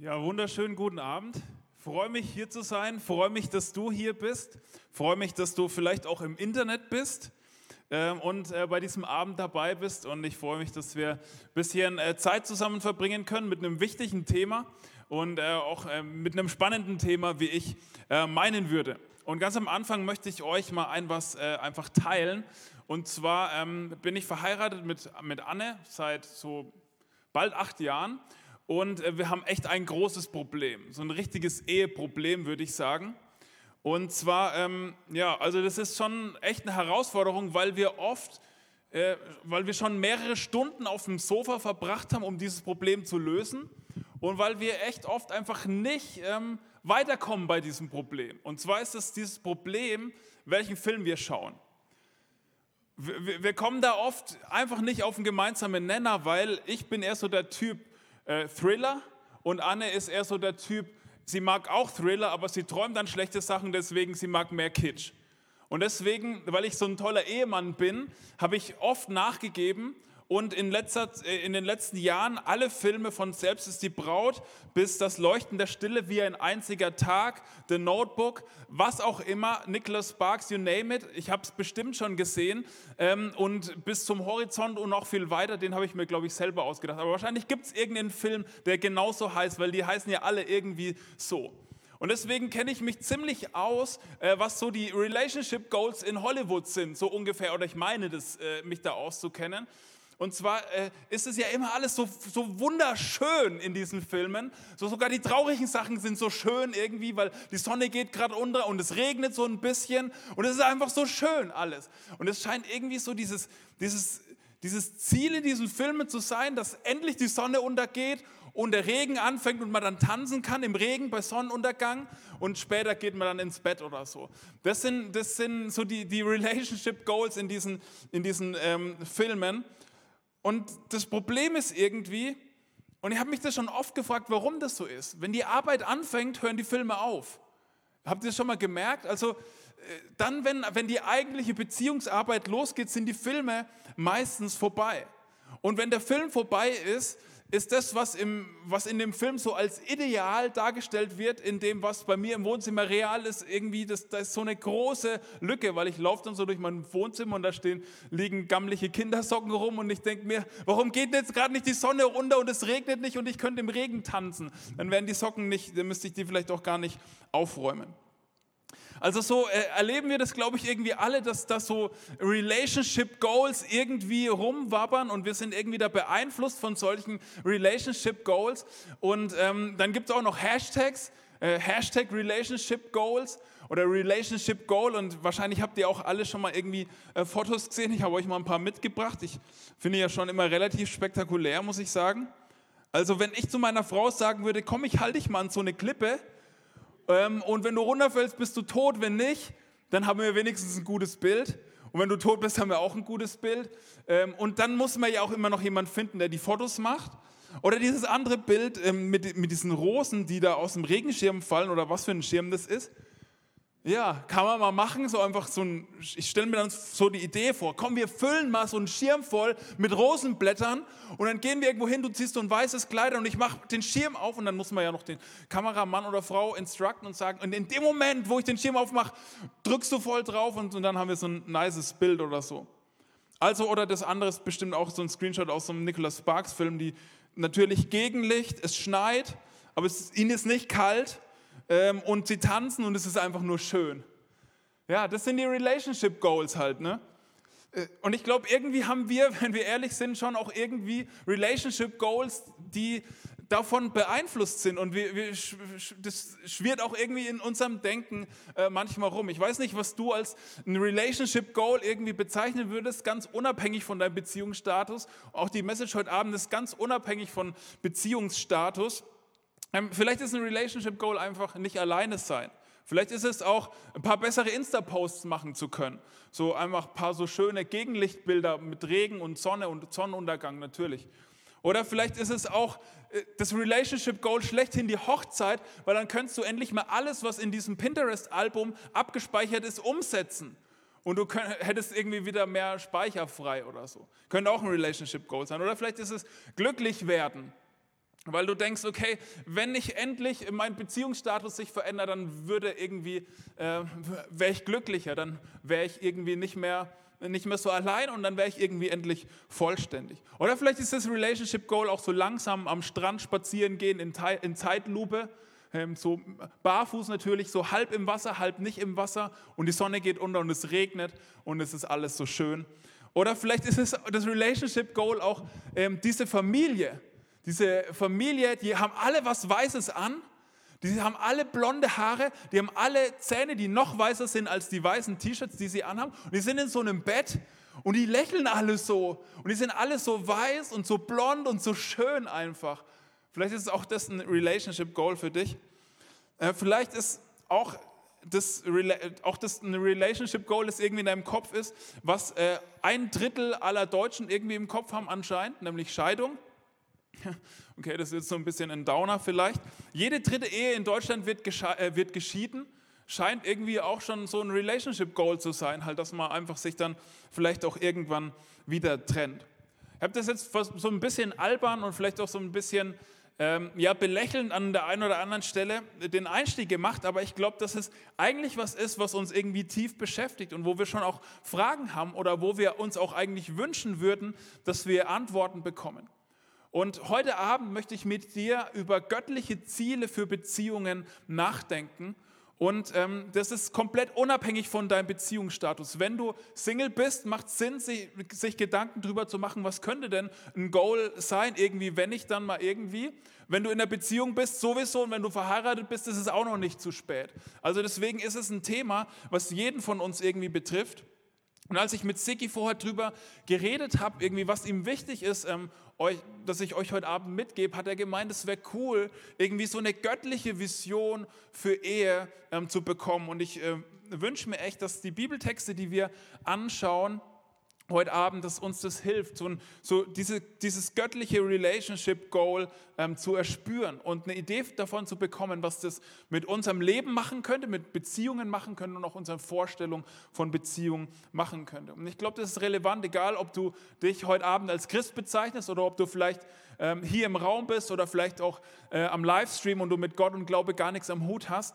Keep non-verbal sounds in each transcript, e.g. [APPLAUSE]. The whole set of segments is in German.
Ja, wunderschönen guten Abend. Freue mich hier zu sein. Freue mich, dass du hier bist. Freue mich, dass du vielleicht auch im Internet bist ähm, und äh, bei diesem Abend dabei bist. Und ich freue mich, dass wir ein bisschen äh, Zeit zusammen verbringen können mit einem wichtigen Thema und äh, auch äh, mit einem spannenden Thema, wie ich meinen würde. Und ganz am Anfang möchte ich euch mal ein was einfach teilen. Und zwar ähm, bin ich verheiratet mit, mit Anne seit so bald acht Jahren. Und äh, wir haben echt ein großes Problem, so ein richtiges Eheproblem, würde ich sagen. Und zwar, ähm, ja, also das ist schon echt eine Herausforderung, weil wir oft, äh, weil wir schon mehrere Stunden auf dem Sofa verbracht haben, um dieses Problem zu lösen. Und weil wir echt oft einfach nicht ähm, weiterkommen bei diesem Problem. Und zwar ist es dieses Problem, welchen Film wir schauen. Wir, wir kommen da oft einfach nicht auf einen gemeinsamen Nenner, weil ich bin eher so der Typ, äh, Thriller und Anne ist eher so der Typ, sie mag auch Thriller, aber sie träumt dann schlechte Sachen, deswegen sie mag mehr Kitsch. Und deswegen, weil ich so ein toller Ehemann bin, habe ich oft nachgegeben und in, letzter, äh, in den letzten Jahren alle Filme von Selbst ist die Braut bis Das Leuchten der Stille wie ein einziger Tag, The Notebook, was auch immer, Nicholas Sparks, you name it, ich habe es bestimmt schon gesehen ähm, und bis zum Horizont und noch viel weiter, den habe ich mir, glaube ich, selber ausgedacht. Aber wahrscheinlich gibt es irgendeinen Film, der genauso heißt, weil die heißen ja alle irgendwie so. Und deswegen kenne ich mich ziemlich aus, äh, was so die Relationship Goals in Hollywood sind, so ungefähr, oder ich meine das, äh, mich da auszukennen. Und zwar äh, ist es ja immer alles so, so wunderschön in diesen Filmen. So sogar die traurigen Sachen sind so schön irgendwie, weil die Sonne geht gerade unter und es regnet so ein bisschen und es ist einfach so schön alles. Und es scheint irgendwie so dieses, dieses, dieses Ziel in diesen Filmen zu sein, dass endlich die Sonne untergeht und der Regen anfängt und man dann tanzen kann im Regen bei Sonnenuntergang und später geht man dann ins Bett oder so. Das sind, das sind so die, die Relationship Goals in diesen, in diesen ähm, Filmen. Und das Problem ist irgendwie, und ich habe mich das schon oft gefragt, warum das so ist. Wenn die Arbeit anfängt, hören die Filme auf. Habt ihr das schon mal gemerkt? Also äh, dann, wenn, wenn die eigentliche Beziehungsarbeit losgeht, sind die Filme meistens vorbei. Und wenn der Film vorbei ist, ist das, was, im, was in dem Film so als ideal dargestellt wird, in dem, was bei mir im Wohnzimmer real ist, irgendwie, das, da ist so eine große Lücke, weil ich laufe dann so durch mein Wohnzimmer und da stehen, liegen gammliche Kindersocken rum und ich denke mir, warum geht jetzt gerade nicht die Sonne runter und es regnet nicht und ich könnte im Regen tanzen? Dann wären die Socken nicht, dann müsste ich die vielleicht auch gar nicht aufräumen. Also so äh, erleben wir das, glaube ich, irgendwie alle, dass da so Relationship Goals irgendwie rumwabbern und wir sind irgendwie da beeinflusst von solchen Relationship Goals. Und ähm, dann gibt es auch noch Hashtags, äh, Hashtag Relationship Goals oder Relationship Goal und wahrscheinlich habt ihr auch alle schon mal irgendwie äh, Fotos gesehen. Ich habe euch mal ein paar mitgebracht. Ich finde ja schon immer relativ spektakulär, muss ich sagen. Also wenn ich zu meiner Frau sagen würde, komm, ich halte dich mal an so eine Klippe, und wenn du runterfällst, bist du tot. Wenn nicht, dann haben wir wenigstens ein gutes Bild. Und wenn du tot bist, haben wir auch ein gutes Bild. Ähm, und dann muss man ja auch immer noch jemanden finden, der die Fotos macht. Oder dieses andere Bild ähm, mit, mit diesen Rosen, die da aus dem Regenschirm fallen oder was für ein Schirm das ist. Ja, kann man mal machen, so einfach so ein, ich stelle mir dann so die Idee vor, komm, wir füllen mal so einen Schirm voll mit Rosenblättern und dann gehen wir irgendwo hin, du ziehst so ein weißes Kleid und ich mache den Schirm auf und dann muss man ja noch den Kameramann oder Frau instructen und sagen, und in dem Moment, wo ich den Schirm aufmache, drückst du voll drauf und, und dann haben wir so ein nices Bild oder so. Also, oder das andere ist bestimmt auch so ein Screenshot aus so einem Nicholas Sparks Film, die natürlich Gegenlicht, es schneit, aber es, ihnen ist nicht kalt ähm, und sie tanzen und es ist einfach nur schön. Ja, das sind die Relationship Goals halt, ne? Äh, und ich glaube, irgendwie haben wir, [LAUGHS] wenn wir ehrlich sind, schon auch irgendwie Relationship Goals, die davon beeinflusst sind. Und wir, wir, das schwirrt auch irgendwie in unserem Denken äh, manchmal rum. Ich weiß nicht, was du als ein Relationship Goal irgendwie bezeichnen würdest, ganz unabhängig von deinem Beziehungsstatus. Auch die Message heute Abend ist ganz unabhängig von Beziehungsstatus. Ähm, vielleicht ist ein Relationship Goal einfach nicht alleine sein. Vielleicht ist es auch, ein paar bessere Insta-Posts machen zu können. So einfach ein paar so schöne Gegenlichtbilder mit Regen und Sonne und Sonnenuntergang natürlich. Oder vielleicht ist es auch äh, das Relationship Goal schlechthin die Hochzeit, weil dann könntest du endlich mal alles, was in diesem Pinterest-Album abgespeichert ist, umsetzen. Und du könnt, hättest irgendwie wieder mehr Speicher frei oder so. Könnte auch ein Relationship Goal sein. Oder vielleicht ist es glücklich werden Weil du denkst, okay, wenn ich endlich mein Beziehungsstatus sich verändert, dann würde irgendwie, äh, wäre ich glücklicher, dann wäre ich irgendwie nicht mehr, nicht mehr so allein und dann wäre ich irgendwie endlich vollständig. Oder vielleicht ist das Relationship Goal auch so langsam am Strand spazieren gehen in, in Zeitlupe, ähm, so barfuß natürlich, so halb im Wasser, halb nicht im Wasser und die Sonne geht unter und es regnet und es ist alles so schön. Oder vielleicht ist es das Relationship Goal auch ähm, diese Familie, diese Familie, die haben alle was Weißes an, die haben alle blonde Haare, die haben alle Zähne, die noch weißer sind als die weißen T-Shirts, die sie anhaben. Und die sind in so einem Bett und die lächeln alle so. Und die sind alle so weiß und so blond und so schön einfach. Vielleicht ist auch das ein Relationship Goal für dich. Äh, vielleicht ist auch das, auch das ein Relationship Goal, das irgendwie in deinem Kopf ist, was äh, ein Drittel aller Deutschen irgendwie im Kopf haben anscheinend, nämlich Scheidung. [LAUGHS] Okay, das ist jetzt so ein bisschen ein Downer vielleicht. Jede dritte Ehe in Deutschland wird, äh, wird geschieden. Scheint irgendwie auch schon so ein Relationship Goal zu sein, halt, dass man einfach sich dann vielleicht auch irgendwann wieder trennt. Ich habe das jetzt so ein bisschen albern und vielleicht auch so ein bisschen ähm, ja, belächelnd an der einen oder anderen Stelle den Einstieg gemacht, aber ich glaube, dass es eigentlich was ist, was uns irgendwie tief beschäftigt und wo wir schon auch Fragen haben oder wo wir uns auch eigentlich wünschen würden, dass wir Antworten bekommen. Und heute Abend möchte ich mit dir über göttliche Ziele für Beziehungen nachdenken. Und ähm, das ist komplett unabhängig von deinem Beziehungsstatus. Wenn du Single bist, macht es Sinn, sich, sich Gedanken darüber zu machen, was könnte denn ein Goal sein, irgendwie, wenn ich dann mal irgendwie. Wenn du in der Beziehung bist, sowieso, und wenn du verheiratet bist, ist es auch noch nicht zu spät. Also deswegen ist es ein Thema, was jeden von uns irgendwie betrifft. Und als ich mit Siki vorher drüber geredet habe, irgendwie, was ihm wichtig ist, ähm, euch, dass ich euch heute Abend mitgebe, hat er gemeint, es wäre cool, irgendwie so eine göttliche Vision für Ehe ähm, zu bekommen. Und ich äh, wünsche mir echt, dass die Bibeltexte, die wir anschauen, heute Abend, dass uns das hilft, so, so diese, dieses göttliche Relationship Goal ähm, zu erspüren und eine Idee davon zu bekommen, was das mit unserem Leben machen könnte, mit Beziehungen machen könnte und auch unseren Vorstellungen von Beziehungen machen könnte. Und ich glaube, das ist relevant, egal ob du dich heute Abend als Christ bezeichnest oder ob du vielleicht ähm, hier im Raum bist oder vielleicht auch äh, am Livestream und du mit Gott und Glaube gar nichts am Hut hast.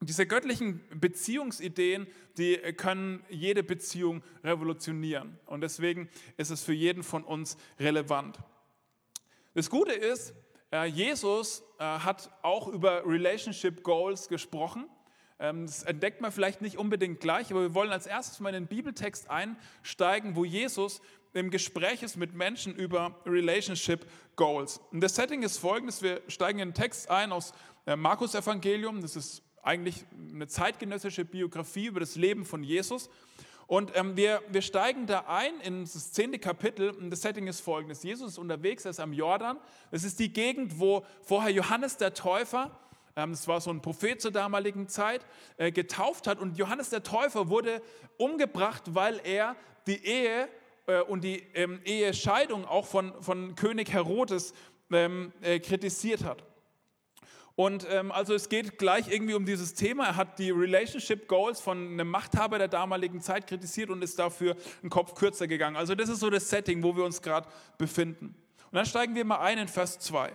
Diese göttlichen Beziehungsideen, die können jede Beziehung revolutionieren. Und deswegen ist es für jeden von uns relevant. Das Gute ist, äh, Jesus äh, hat auch über Relationship Goals gesprochen. Ähm, das entdeckt man vielleicht nicht unbedingt gleich, aber wir wollen als erstes mal in den Bibeltext einsteigen, wo Jesus im Gespräch ist mit Menschen über Relationship Goals. Und das Setting ist folgendes: Wir steigen in den Text ein aus äh, Markus Evangelium, das ist eigentlich eine zeitgenössische Biografie über das Leben von Jesus. Und ähm, wir, wir steigen da ein in das zehnte Kapitel und das Setting ist folgendes. Jesus ist unterwegs, er ist am Jordan. Das ist die Gegend, wo vorher Johannes der Täufer, ähm, das war so ein Prophet zur damaligen Zeit, äh, getauft hat. Und Johannes der Täufer wurde umgebracht, weil er die Ehe äh, und die ähm, Ehescheidung auch von, von König Herodes ähm, äh, kritisiert hat. Und ähm, also es geht gleich irgendwie um dieses Thema. Er hat die Relationship Goals von einem Machthaber der damaligen Zeit kritisiert und ist dafür einen Kopf kürzer gegangen. Also das ist so das Setting, wo wir uns gerade befinden. Und dann steigen wir mal ein in Vers 2.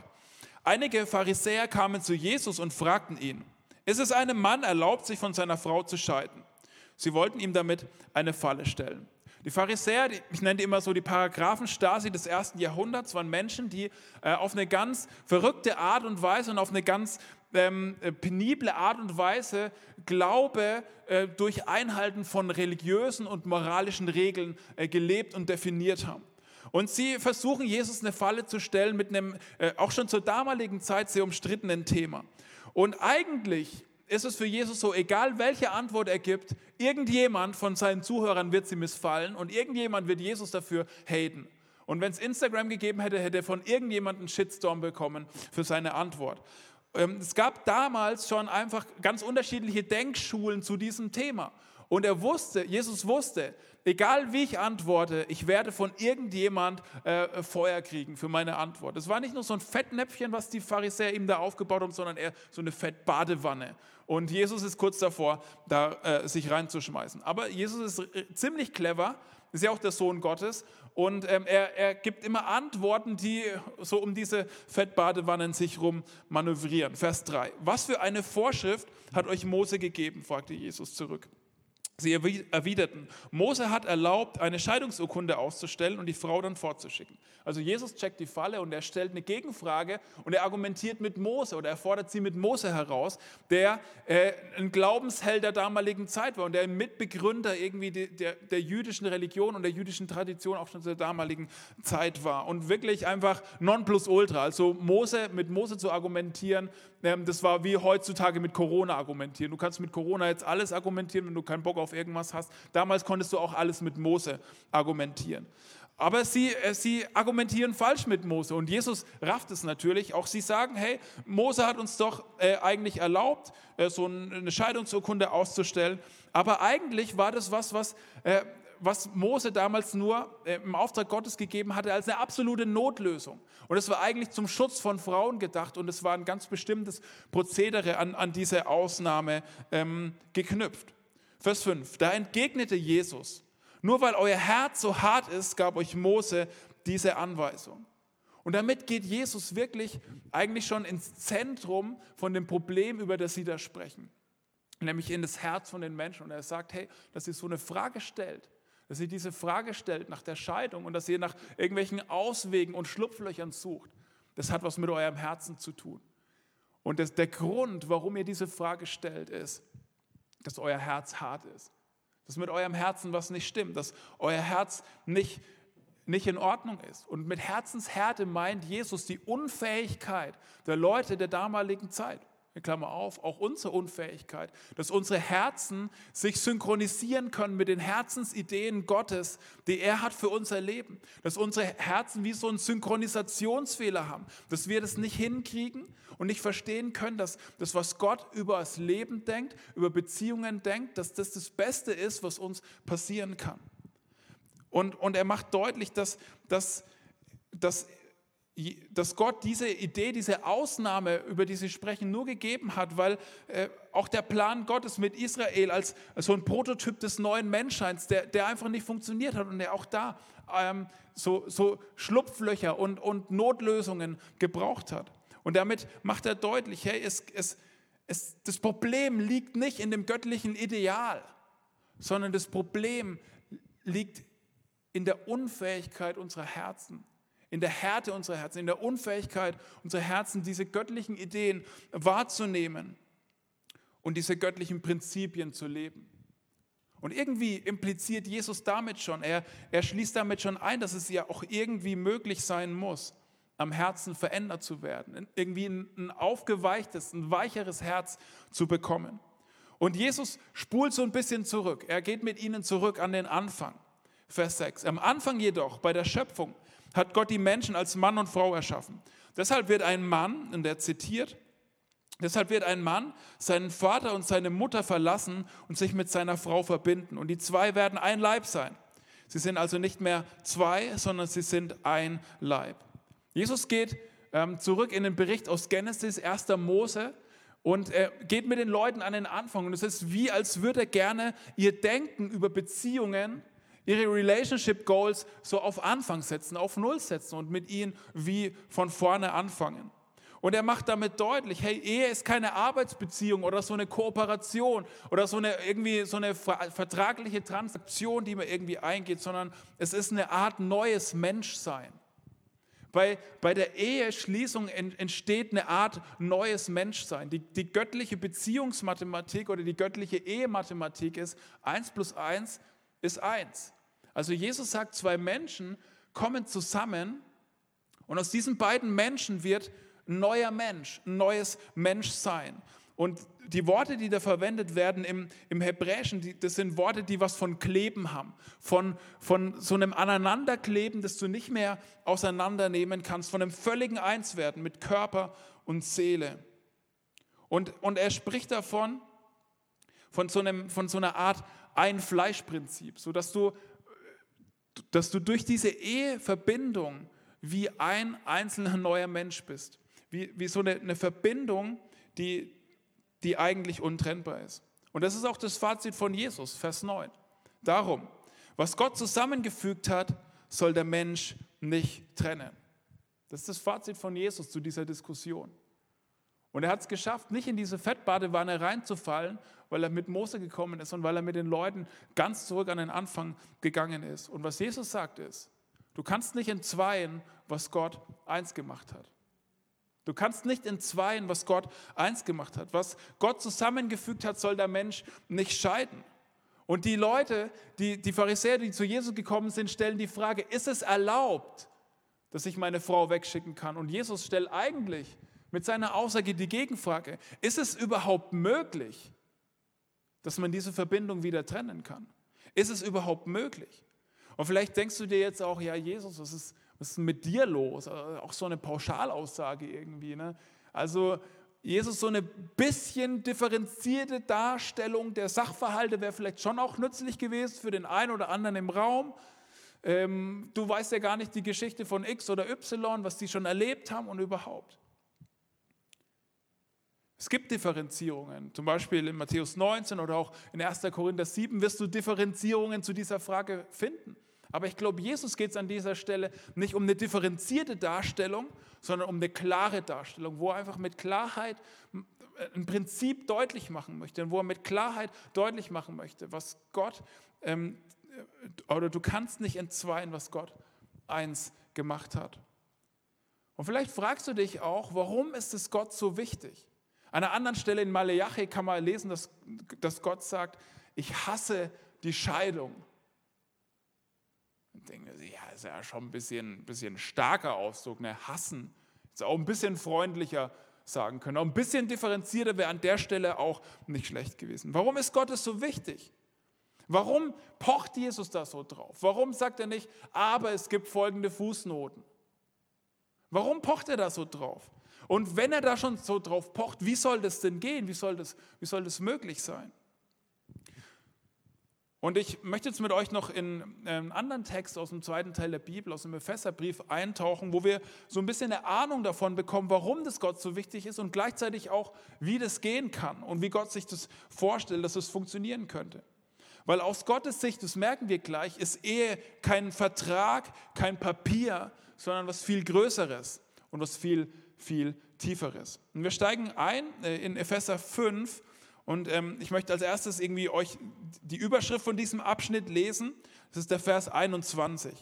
Einige Pharisäer kamen zu Jesus und fragten ihn, ist es einem Mann erlaubt, sich von seiner Frau zu scheiden? Sie wollten ihm damit eine Falle stellen. Die Pharisäer, ich nenne die immer so die Paragraphen-Stasi des ersten Jahrhunderts, waren Menschen, die äh, auf eine ganz verrückte Art und Weise und auf eine ganz ähm, äh, penible Art und Weise Glaube äh, durch Einhalten von religiösen und moralischen Regeln äh, gelebt und definiert haben. Und sie versuchen, Jesus eine Falle zu stellen mit einem äh, auch schon zur damaligen Zeit sehr umstrittenen Thema. Und eigentlich ist es für Jesus so, egal welche Antwort er gibt, irgendjemand von seinen Zuhörern wird sie missfallen und irgendjemand wird Jesus dafür haten. Und wenn es Instagram gegeben hätte, hätte er von irgendjemandem einen Shitstorm bekommen für seine Antwort. Ähm, es gab damals schon einfach ganz unterschiedliche Denkschulen zu diesem Thema. Und er wusste, Jesus wusste, egal wie ich antworte, ich werde von irgendjemand äh, Feuer kriegen für meine Antwort. Es war nicht nur so ein Fettnäpfchen, was die Pharisäer ihm da aufgebaut haben, sondern eher so eine Fettbadewanne. Und Jesus ist kurz davor, da äh, sich reinzuschmeißen. Aber Jesus ist äh, ziemlich clever, ist ja auch der Sohn Gottes Und ähm, er, er gibt immer Antworten, die so um diese Fettbadewannen sich rum manövrieren. Vers 3. Was für eine Vorschrift hat euch Mose gegeben? fragte Jesus zurück. Sie erwiderten, Mose hat erlaubt, eine Scheidungsurkunde auszustellen und die Frau dann fortzuschicken. Also Jesus checkt die Falle und er stellt eine Gegenfrage und er argumentiert mit Mose oder er fordert sie mit Mose heraus, der äh, ein Glaubensheld der damaligen Zeit war und der Mitbegründer irgendwie der, der, der jüdischen Religion und der jüdischen Tradition auch schon zur damaligen Zeit war und wirklich einfach Nonplusultra. Also Mose mit Mose zu argumentieren, das war wie heutzutage mit Corona argumentieren. Du kannst mit Corona jetzt alles argumentieren, wenn du keinen Bock auf irgendwas hast. Damals konntest du auch alles mit Mose argumentieren. Aber sie, äh, sie argumentieren falsch mit Mose und Jesus rafft es natürlich. Auch sie sagen, hey, Mose hat uns doch äh, eigentlich erlaubt, äh, so eine Scheidungsurkunde auszustellen. Aber eigentlich war das was, was, was Mose damals nur äh, im Auftrag Gottes gegeben hatte, als eine absolute Notlösung. Und es war eigentlich zum Schutz von Frauen gedacht und es war ein ganz bestimmtes Prozedere an, an diese Ausnahme ähm, geknüpft. Vers 5, da entgegnete Jesus, nur weil euer Herz so hart ist, gab euch Mose diese Anweisung. Und damit geht Jesus wirklich eigentlich schon ins Zentrum von dem Problem, über das sie da sprechen. Nämlich in das Herz von den Menschen. Und er sagt, hey, dass ihr so eine Frage stellt, dass ihr diese Frage stellt nach der Scheidung und dass ihr nach irgendwelchen Auswegen und Schlupflöchern sucht, das hat was mit eurem Herzen zu tun. Und das, der Grund, warum ihr diese Frage stellt, ist, dass euer Herz hart ist dass mit eurem Herzen was nicht stimmt, dass euer Herz nicht, nicht in Ordnung ist. Und mit Herzenshärte meint Jesus die Unfähigkeit der Leute der damaligen Zeit. Klammer auf, auch unsere Unfähigkeit, dass unsere Herzen sich synchronisieren können mit den Herzensideen Gottes, die er hat für unser Leben. Dass unsere Herzen wie so einen Synchronisationsfehler haben, dass wir das nicht hinkriegen und nicht verstehen können, dass das, was Gott über das Leben denkt, über Beziehungen denkt, dass das das Beste ist, was uns passieren kann. Und, und er macht deutlich, dass, dass, dass dass Gott diese Idee, diese Ausnahme, über die Sie sprechen, nur gegeben hat, weil äh, auch der Plan Gottes mit Israel als, so ein Prototyp des neuen Menschseins, der, der einfach nicht funktioniert hat und der auch da ähm, so, so Schlupflöcher und, und Notlösungen gebraucht hat. Und damit macht er deutlich, hey, es, es, es, das Problem liegt nicht in dem göttlichen Ideal, sondern das Problem liegt in der Unfähigkeit unserer Herzen in der Härte unserer Herzen, in der Unfähigkeit unserer Herzen, diese göttlichen Ideen wahrzunehmen und diese göttlichen Prinzipien zu leben. Und irgendwie impliziert Jesus damit schon, er, er schließt damit schon ein, dass es ja auch irgendwie möglich sein muss, am Herzen verändert zu werden, irgendwie ein, ein aufgeweichtes, ein weicheres Herz zu bekommen. Und Jesus spult so ein bisschen zurück. Er geht mit ihnen zurück an den Anfang. Vers 6. Am Anfang jedoch, bei der Schöpfung, hat Gott die Menschen als Mann und Frau erschaffen. Deshalb wird ein Mann, und er zitiert, deshalb wird ein Mann seinen Vater und seine Mutter verlassen und sich mit seiner Frau verbinden. Und die zwei werden ein Leib sein. Sie sind also nicht mehr zwei, sondern sie sind ein Leib. Jesus geht ähm, zurück in den Bericht aus Genesis, 1. Mose, und er geht mit den Leuten an den Anfang. Und es ist wie, als würde er gerne ihr Denken über Beziehungen ihre Relationship Goals so auf Anfang setzen, auf Null setzen und mit ihnen wie von vorne anfangen. Und er macht damit deutlich, hey, Ehe ist keine Arbeitsbeziehung oder so eine Kooperation oder so eine irgendwie so eine vertragliche Transaktion, die man irgendwie eingeht, sondern es ist eine Art neues Menschsein. Bei, bei der Eheschließung entsteht eine Art neues Menschsein. Die, die göttliche Beziehungsmathematik oder die göttliche Ehemathematik ist 1 plus 1 ist eins. Also Jesus sagt, zwei Menschen kommen zusammen und aus diesen beiden Menschen wird ein neuer Mensch, ein neues Menschsein. Und die Worte, die da verwendet werden im, im Hebräischen, die, das sind Worte, die was von Kleben haben, von, von so einem Aneinanderkleben, das du nicht mehr auseinandernehmen kannst, von einem völligen Einswerden mit Körper und Seele. Und, und er spricht davon, von so, einem, von so einer Art ein Fleischprinzip, sodass du, dass du durch diese Eheverbindung wie ein einzelner neuer Mensch bist. Wie, wie so eine, eine Verbindung, die, die eigentlich untrennbar ist. Und das ist auch das Fazit von Jesus, Vers 9. Darum, was Gott zusammengefügt hat, soll der Mensch nicht trennen. Das ist das Fazit von Jesus zu dieser Diskussion. Und er hat es geschafft, nicht in diese Fettbadewanne reinzufallen, weil er mit Mose gekommen ist und weil er mit den Leuten ganz zurück an den Anfang gegangen ist. Und was Jesus sagt ist, du kannst nicht entzweien, was Gott eins gemacht hat. Du kannst nicht entzweien, was Gott eins gemacht hat. Was Gott zusammengefügt hat, soll der Mensch nicht scheiden. Und die Leute, die, die Pharisäer, die zu Jesus gekommen sind, stellen die Frage, ist es erlaubt, dass ich meine Frau wegschicken kann? Und Jesus stellt eigentlich mit seiner Aussage die Gegenfrage, ist es überhaupt möglich, dass man diese Verbindung wieder trennen kann? Ist es überhaupt möglich? Und vielleicht denkst du dir jetzt auch, ja Jesus, was ist, was ist mit dir los? Äh, auch so eine Pauschalaussage irgendwie. Ne? Also Jesus, so eine bisschen differenzierte Darstellung der Sachverhalte wäre vielleicht schon auch nützlich gewesen für den einen oder anderen im Raum. Ähm, du weißt ja gar nicht die Geschichte von X oder Y, was die schon erlebt haben und überhaupt. Es gibt Differenzierungen, zum Beispiel in Matthäus 19 oder auch in 1. Korinther 7 wirst du Differenzierungen zu dieser Frage finden. Aber ich glaube, Jesus geht es an dieser Stelle nicht um eine differenzierte Darstellung, sondern um eine klare Darstellung, wo er einfach mit Klarheit ein Prinzip deutlich machen möchte und wo er mit Klarheit deutlich machen möchte, was Gott, ähm, oder du kannst nicht entzweien, was Gott eins gemacht hat. Und vielleicht fragst du dich auch, warum ist es Gott so wichtig? An einer anderen Stelle in Maleachi kann man lesen, dass, dass Gott sagt, ich hasse die Scheidung. Ich denke, ja, ist ja schon ein bisschen, bisschen starker Ausdruck, ne? hassen. Ist auch ein bisschen freundlicher sagen können. Auch ein bisschen differenzierter wäre an der Stelle auch nicht schlecht gewesen. Warum ist Gott es so wichtig? Warum pocht Jesus da so drauf? Warum sagt er nicht, aber es gibt folgende Fußnoten? Warum pocht er da so drauf? Und wenn er da schon so drauf pocht, wie soll das denn gehen? Wie soll das, wie soll das möglich sein? Und ich möchte jetzt mit euch noch in einen anderen Text aus dem zweiten Teil der Bibel, aus dem Epheserbrief eintauchen, wo wir so ein bisschen eine Ahnung davon bekommen, warum das Gott so wichtig ist und gleichzeitig auch, wie das gehen kann und wie Gott sich das vorstellt, dass es funktionieren könnte. Weil aus Gottes Sicht, das merken wir gleich, ist Ehe kein Vertrag, kein Papier, sondern was viel Größeres und was viel viel Tieferes. Und wir steigen ein äh, in Epheser 5 und ähm, ich möchte als erstes irgendwie euch die Überschrift von diesem Abschnitt lesen. Das ist der Vers 21.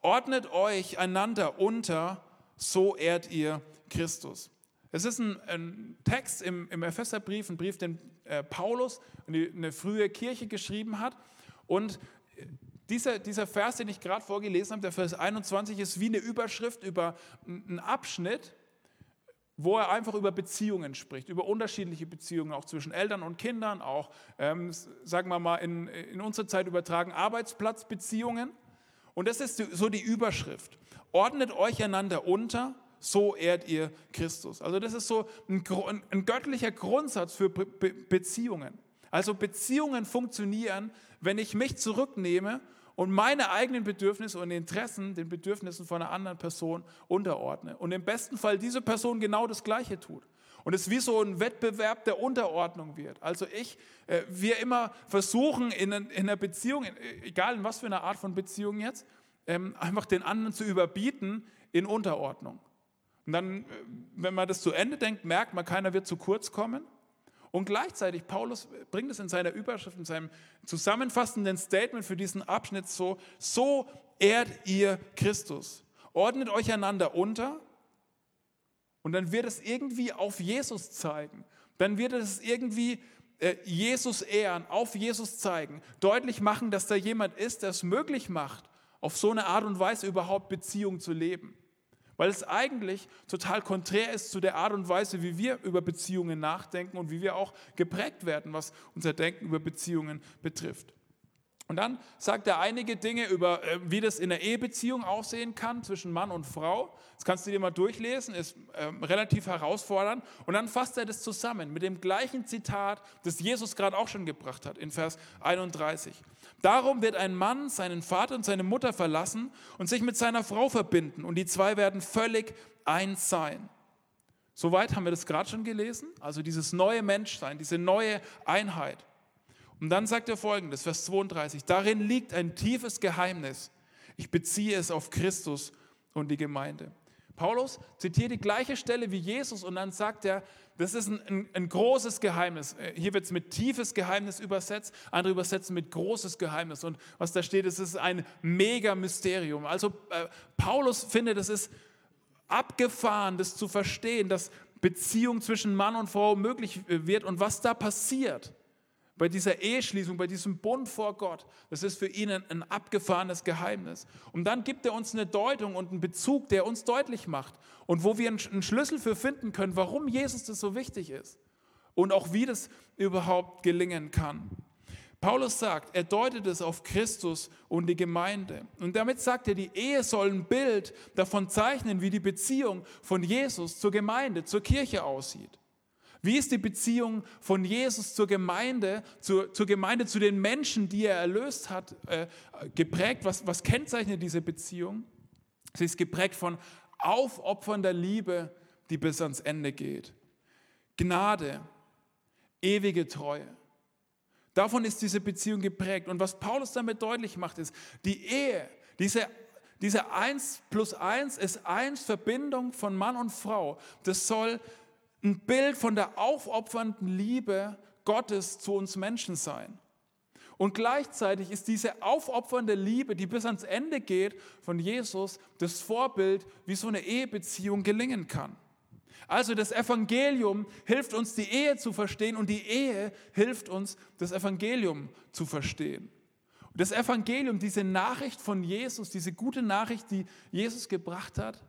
Ordnet euch einander unter, so ehrt ihr Christus. Es ist ein, ein Text im, im, Epheserbrief, ein Brief, den äh, Paulus eine, eine frühe Kirche geschrieben hat. Und dieser, dieser Vers, den ich gerade vorgelesen habe, der Vers 21, ist wie eine Überschrift über einen Abschnitt, wo er einfach über Beziehungen spricht, über unterschiedliche Beziehungen, auch zwischen Eltern und Kindern, auch, ähm, sagen wir mal, in, in unsere Zeit übertragen, Arbeitsplatzbeziehungen. Und das ist so die Überschrift. Ordnet euch einander unter, so ehrt ihr Christus. Also das ist so ein, ein göttlicher Grundsatz für Be Beziehungen. Also Beziehungen funktionieren, wenn ich mich zurücknehme und meine eigenen Bedürfnisse und Interessen den Bedürfnissen von einer anderen Person unterordne. Und im besten Fall diese Person genau das Gleiche tut. Und es wie so ein Wettbewerb der Unterordnung wird. Also ich, äh, wir immer versuchen in, in einer Beziehung, egal in was für einer Art von Beziehung jetzt, ähm, einfach den anderen zu überbieten in Unterordnung. Und dann, äh, wenn man das zu Ende denkt, merkt man, keiner wird zu kurz kommen. Und gleichzeitig, Paulus bringt es in seiner Überschrift, in seinem zusammenfassenden Statement für diesen Abschnitt so, so ehrt ihr Christus. Ordnet euch einander unter und dann wird es irgendwie auf Jesus zeigen. Dann wird es irgendwie äh, Jesus ehren, auf Jesus zeigen, deutlich machen, dass da jemand ist, der es möglich macht, auf so eine Art und Weise überhaupt Beziehung zu leben weil es eigentlich total konträr ist zu der Art und Weise, wie wir über Beziehungen nachdenken und wie wir auch geprägt werden, was unser Denken über Beziehungen betrifft. Und dann sagt er einige Dinge über, äh, wie das in der Ehebeziehung aussehen kann zwischen Mann und Frau. Das kannst du dir mal durchlesen, ist ähm, relativ herausfordernd. Und dann fasst er das zusammen mit dem gleichen Zitat, das Jesus gerade auch schon gebracht hat, in Vers 31. Darum wird ein Mann seinen Vater und seine Mutter verlassen und sich mit seiner Frau verbinden und die zwei werden völlig eins sein. Soweit haben wir das gerade schon gelesen, also dieses neue Menschsein, diese neue Einheit. Und dann sagt er folgendes, Vers 32, darin liegt ein tiefes Geheimnis. Ich beziehe es auf Christus und die Gemeinde. Paulus zitiert die gleiche Stelle wie Jesus und dann sagt er, das ist ein, ein, ein großes Geheimnis. Äh, hier wird es mit tiefes Geheimnis übersetzt, andere übersetzen mit großes Geheimnis. Und was da steht, es ist ein mega Mysterium. Also äh, Paulus findet, es ist abgefahren, das zu verstehen, dass Beziehung zwischen Mann und Frau möglich wird und was da passiert bei dieser Eheschließung, bei diesem Bund vor Gott, das ist für ihn ein, abgefahrenes Geheimnis. Und dann gibt er uns eine Deutung und einen Bezug, der uns deutlich macht und wo wir einen Schlüssel für finden können, warum Jesus das so wichtig ist und auch wie das überhaupt gelingen kann. Paulus sagt, er deutet es auf Christus und die Gemeinde. Und damit sagt er, die Ehe soll ein Bild davon zeichnen, wie die Beziehung von Jesus zur Gemeinde, zur Kirche aussieht. Wie ist die Beziehung von Jesus zur Gemeinde, zur, zur Gemeinde, zu den Menschen, die er erlöst hat, äh, geprägt? Was, was kennzeichnet diese Beziehung? Sie ist geprägt von aufopfernder Liebe, die bis ans Ende geht. Gnade, ewige Treue. Davon ist diese Beziehung geprägt. Und was Paulus damit deutlich macht, ist, die Ehe, diese, diese 1 plus 1 ist 1 Verbindung von Mann und Frau. Das soll ein Bild von der aufopfernden Liebe Gottes zu uns Menschen sein. Und gleichzeitig ist diese aufopfernde Liebe, die bis ans Ende geht, von Jesus das Vorbild, wie so eine Ehebeziehung gelingen kann. Also das Evangelium hilft uns, die Ehe zu verstehen und die Ehe hilft uns, das Evangelium zu verstehen. Das Evangelium, diese Nachricht von Jesus, diese gute Nachricht, die Jesus gebracht hat,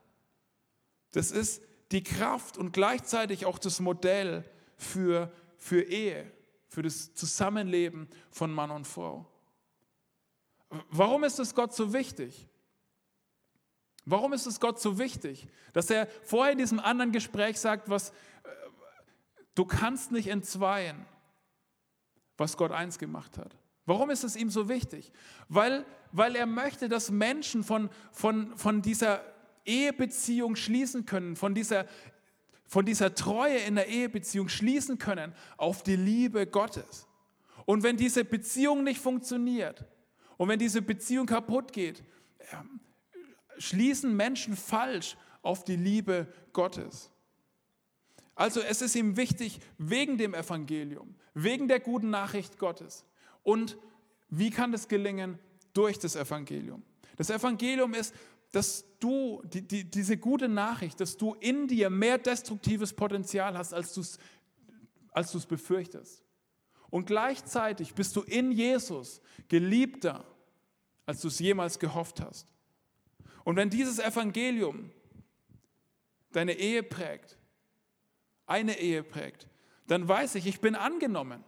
das ist die Kraft und gleichzeitig auch das Modell für, für Ehe, für das Zusammenleben von Mann und Frau. Warum ist es Gott so wichtig? Warum ist es Gott so wichtig, dass er vorher in diesem anderen Gespräch sagt, was äh, du kannst nicht entzweien, was Gott eins gemacht hat? Warum ist es ihm so wichtig? Weil, weil er möchte, dass Menschen von, von, von dieser Ehebeziehung schließen können, von dieser, von dieser Treue in der Ehebeziehung schließen können auf die Liebe Gottes. Und wenn diese Beziehung nicht funktioniert und wenn diese Beziehung kaputt geht, schließen Menschen falsch auf die Liebe Gottes. Also es ist ihm wichtig wegen dem Evangelium, wegen der guten Nachricht Gottes. Und wie kann das gelingen? Durch das Evangelium. Das Evangelium ist, dass du, die, die, diese gute Nachricht, dass du in dir mehr destruktives Potenzial hast, als du es als du's befürchtest. Und gleichzeitig bist du in Jesus geliebter, als du es jemals gehofft hast. Und wenn dieses Evangelium deine Ehe prägt, eine Ehe prägt, dann weiß ich, ich bin angenommen.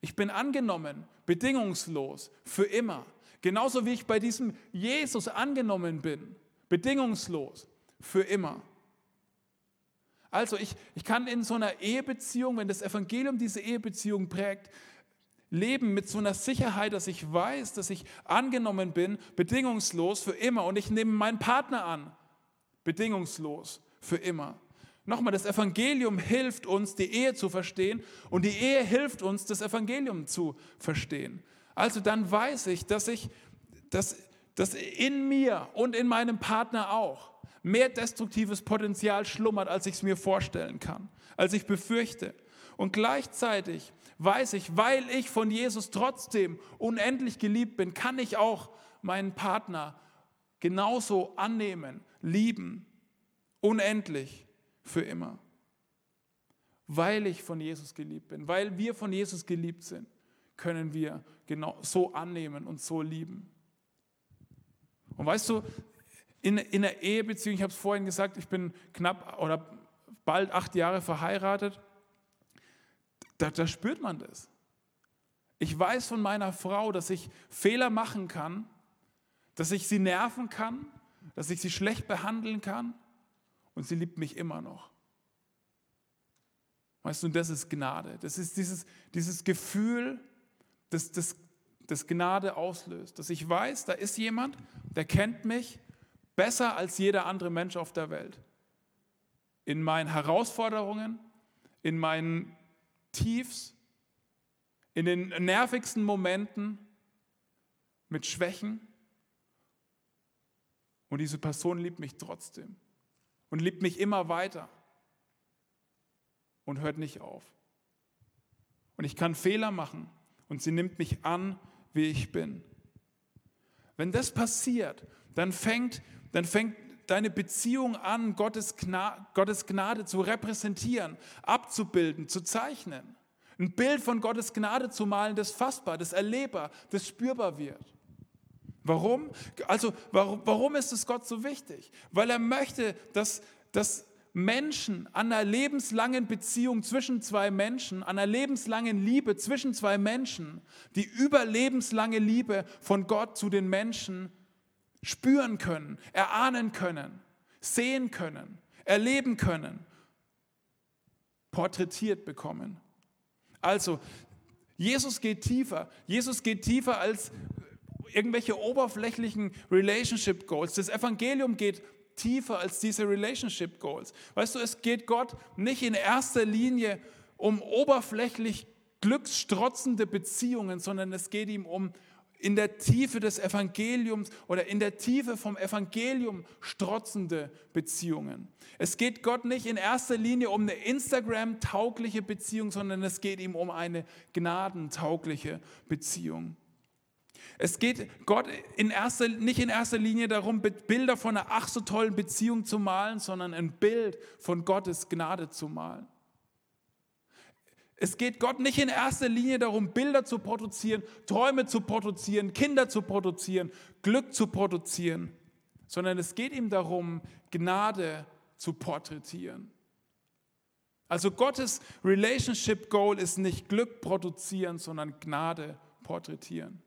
Ich bin angenommen, bedingungslos, für immer. Genauso wie ich bei diesem Jesus angenommen bin, bedingungslos, für immer. Also ich, ich kann in so einer Ehebeziehung, wenn das Evangelium diese Ehebeziehung prägt, leben mit so einer Sicherheit, dass ich weiß, dass ich angenommen bin, bedingungslos für immer. Und ich nehme meinen Partner an, bedingungslos für immer. Nochmal, das Evangelium hilft uns, die Ehe zu verstehen und die Ehe hilft uns, das Evangelium zu verstehen. Also dann weiß ich, dass ich, dass, dass in mir und in meinem Partner auch mehr destruktives Potenzial schlummert, als ich es mir vorstellen kann, als ich befürchte. Und gleichzeitig weiß ich, weil ich von Jesus trotzdem unendlich geliebt bin, kann ich auch meinen Partner genauso annehmen, lieben, unendlich für immer. Weil ich von Jesus geliebt bin, weil wir von Jesus geliebt sind, können wir genau so annehmen und so lieben. Und weißt du, in, in der Ehebeziehung, ich habe es vorhin gesagt, ich bin knapp oder bald acht Jahre verheiratet, da, da spürt man das. Ich weiß von meiner Frau, dass ich Fehler machen kann, dass ich sie nerven kann, dass ich sie schlecht behandeln kann und sie liebt mich immer noch. Weißt du, das ist Gnade. Das ist dieses, dieses Gefühl, das, das, das Gnade auslöst. Dass ich weiß, da ist jemand, der kennt mich besser als jeder andere Mensch auf der Welt. In meinen Herausforderungen, in meinen Tiefs, in den nervigsten Momenten, mit Schwächen. Und diese Person liebt mich trotzdem und liebt mich immer weiter und hört nicht auf. Und ich kann Fehler machen und sie nimmt mich an, wie ich bin. Wenn das passiert, dann fängt, dann fängt deine Beziehung an, Gottes Gnade, Gottes Gnade zu repräsentieren, abzubilden, zu zeichnen. Ein Bild von Gottes Gnade zu malen, das fassbar, das erlebbar, das spürbar wird. Warum? Also warum, warum ist es Gott so wichtig? Weil er möchte, dass, dass Menschen an einer lebenslangen Beziehung zwischen zwei Menschen, an einer lebenslangen Liebe zwischen zwei Menschen, die überlebenslange Liebe von Gott zu den Menschen spüren können, erahnen können, sehen können, erleben können, porträtiert bekommen. Also, Jesus geht tiefer. Jesus geht tiefer als irgendwelche oberflächlichen Relationship Goals. Das Evangelium geht tiefer als diese Relationship Goals. Weißt du, es geht Gott nicht in erster Linie um oberflächlich glücksstrotzende Beziehungen, sondern es geht ihm um in der Tiefe des Evangeliums oder in der Tiefe vom Evangelium strotzende Beziehungen. Es geht Gott nicht in erster Linie um eine Instagram-taugliche Beziehung, sondern es geht ihm um eine gnadentaugliche Beziehung. Es geht Gott in erster, nicht in erster Linie darum, Bilder von einer ach so tollen Beziehung zu malen, sondern ein Bild von Gottes Gnade zu malen. Es geht Gott nicht in erster Linie darum, Bilder zu produzieren, Träume zu produzieren, Kinder zu produzieren, Glück zu produzieren, sondern es geht ihm darum, Gnade zu porträtieren. Also Gottes Relationship Goal ist nicht Glück produzieren, sondern Gnade porträtieren.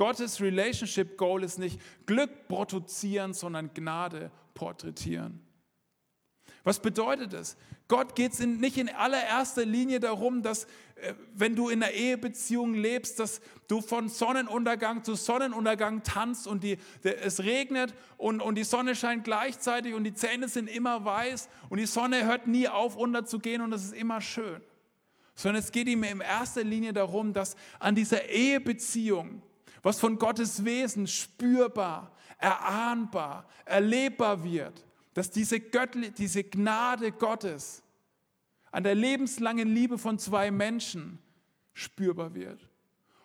Gottes Relationship Goal ist nicht Glück produzieren, sondern Gnade porträtieren. Was bedeutet es? Gott geht es nicht in allererster Linie darum, dass äh, wenn du in einer Ehebeziehung lebst, dass du von Sonnenuntergang zu Sonnenuntergang tanzt und die, es regnet und, und die Sonne scheint gleichzeitig und die Zähne sind immer weiß und die Sonne hört nie auf unterzugehen und es ist immer schön. Sondern es geht ihm in erster Linie darum, dass an dieser Ehebeziehung was von Gottes Wesen spürbar, erahnbar, erlebbar wird, dass diese, Göttli diese Gnade Gottes an der lebenslangen Liebe von zwei Menschen spürbar wird.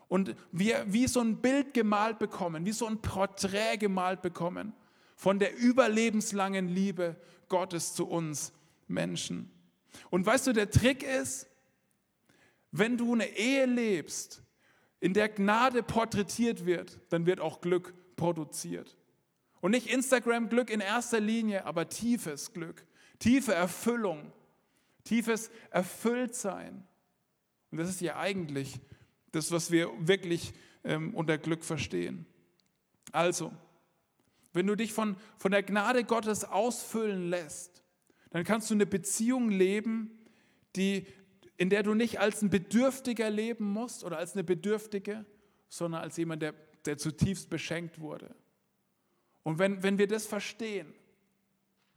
Und wir wie so ein Bild gemalt bekommen, wie so ein Porträt gemalt bekommen von der überlebenslangen Liebe Gottes zu uns Menschen. Und weißt du, der Trick ist, wenn du eine Ehe lebst, in der Gnade porträtiert wird, dann wird auch Glück produziert. Und nicht Instagram-Glück in erster Linie, aber tiefes Glück, tiefe Erfüllung, tiefes Erfülltsein. Und das ist ja eigentlich das, was wir wirklich ähm, unter Glück verstehen. Also, wenn du dich von, von der Gnade Gottes ausfüllen lässt, dann kannst du eine Beziehung leben, die in der du nicht als ein Bedürftiger leben musst oder als eine Bedürftige, sondern als jemand, der, der zutiefst beschenkt wurde. Und wenn, wenn wir das verstehen,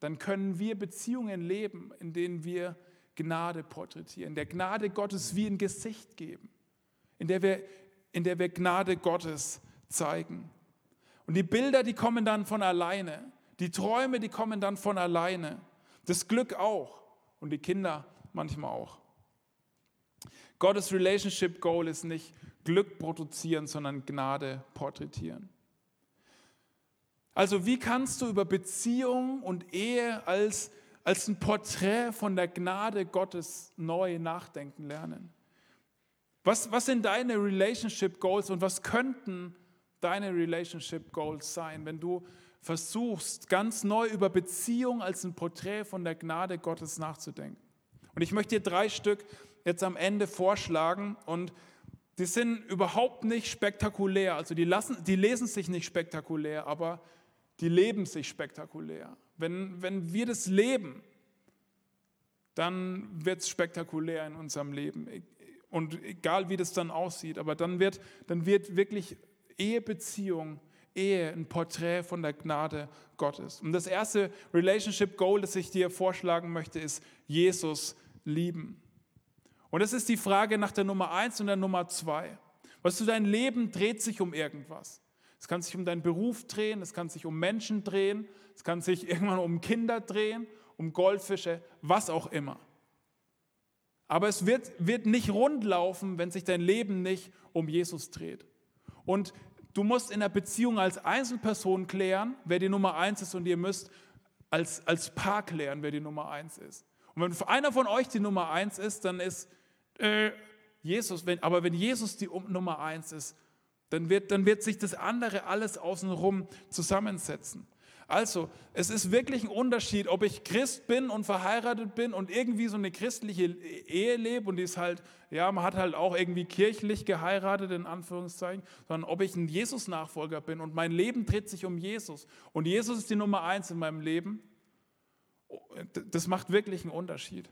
dann können wir Beziehungen leben, in denen wir Gnade porträtieren, der Gnade Gottes wie ein Gesicht geben, in der wir, in der wir Gnade Gottes zeigen. Und die Bilder, die kommen dann von alleine, die Träume, die kommen dann von alleine, das Glück auch und die Kinder manchmal auch. Gottes Relationship Goal ist nicht Glück produzieren, sondern Gnade porträtieren. Also wie kannst du über Beziehung und Ehe als, als ein Porträt von der Gnade Gottes neu nachdenken lernen? Was, was sind deine Relationship Goals und was könnten deine Relationship Goals sein, wenn du versuchst, ganz neu über Beziehung als ein Porträt von der Gnade Gottes nachzudenken? Und ich möchte dir drei Stück jetzt am Ende vorschlagen und die sind überhaupt nicht spektakulär. Also die, lassen, die lesen sich nicht spektakulär, aber die leben sich spektakulär. Wenn, wenn wir das leben, dann wird es spektakulär in unserem Leben. Und egal wie das dann aussieht, aber dann wird, dann wird wirklich Ehebeziehung, Ehe ein Porträt von der Gnade Gottes. Und das erste Relationship Goal, das ich dir vorschlagen möchte, ist Jesus lieben. Und das ist die Frage nach der Nummer eins und der Nummer zwei. Weißt du, dein Leben dreht sich um irgendwas. Es kann sich um deinen Beruf drehen, es kann sich um Menschen drehen, es kann sich [LAUGHS] irgendwann um Kinder drehen, um Goldfische, was auch immer. Aber es wird, wird nicht rundlaufen, wenn sich dein Leben nicht um Jesus dreht. Und du musst in der Beziehung als Einzelperson klären, wer die Nummer eins ist, und ihr müsst als, als Paar klären, wer die Nummer eins ist. Und wenn einer von euch die Nummer eins ist, dann ist äh, Jesus. Wenn, aber wenn Jesus die Nummer eins ist, dann wird, dann wird sich das andere alles außenrum zusammensetzen. Also, es ist wirklich ein Unterschied, ob ich Christ bin und verheiratet bin und irgendwie so eine christliche Ehe lebe und die ist halt, ja, man hat halt auch irgendwie kirchlich geheiratet, in Anführungszeichen, sondern ob ich ein Jesus-Nachfolger bin und mein Leben dreht sich um Jesus und Jesus ist die Nummer eins in meinem Leben, das macht wirklich einen Unterschied.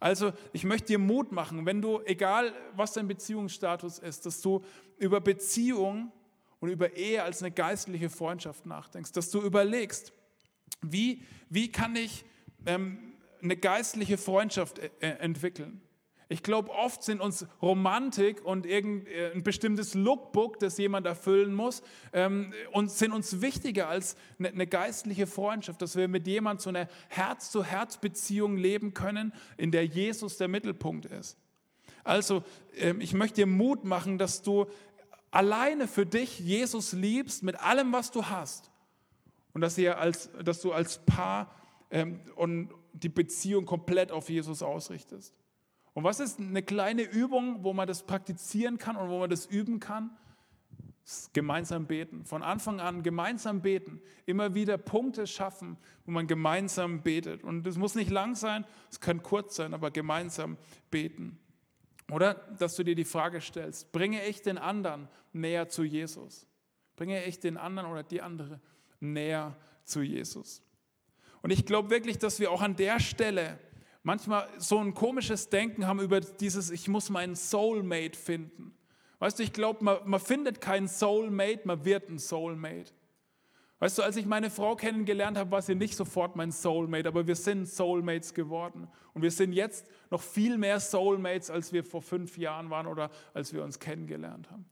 Also ich möchte dir Mut machen, wenn du, egal was dein Beziehungsstatus ist, dass du über Beziehung und über Ehe als eine geistliche Freundschaft nachdenkst, dass du überlegst, wie, wie kann ich ähm, eine geistliche Freundschaft äh, entwickeln? Ich glaube, oft sind uns Romantik und äh, bestimmtes Lookbook, das jemand erfüllen muss, ähm, und sind uns wichtiger als eine, eine geistliche Freundschaft, dass wir mit jemandem so eine Herz-zu-Herz-Beziehung leben können, in der Jesus der Mittelpunkt ist. Also, ähm, ich möchte dir Mut machen, dass du alleine für dich Jesus liebst mit allem, was du hast. Und dass, ihr als, dass du als Paar ähm, und die Beziehung komplett auf Jesus ausrichtest. Und was ist eine kleine Übung, wo man das praktizieren kann und wo man das üben kann? Gemeinsam beten. Von Anfang an gemeinsam beten. Immer wieder Punkte schaffen, wo man gemeinsam betet. Und das muss nicht lang sein, es kann kurz sein, aber gemeinsam beten. Oder dass du dir die Frage stellst, bringe ich den anderen näher zu Jesus? Bringe ich den anderen oder die andere näher zu Jesus? Und ich glaube wirklich, dass wir auch an der Stelle manchmal so ein komisches Denken haben über dieses, ich muss meinen Soulmate finden. Weißt du, ich glaube, man, man findet keinen Soulmate, man wird ein Soulmate. Weißt du, als ich meine Frau kennengelernt habe, war sie nicht sofort mein Soulmate, aber wir sind Soulmates geworden. Und wir sind jetzt noch viel mehr Soulmates, als wir vor fünf Jahren waren oder als wir uns kennengelernt haben.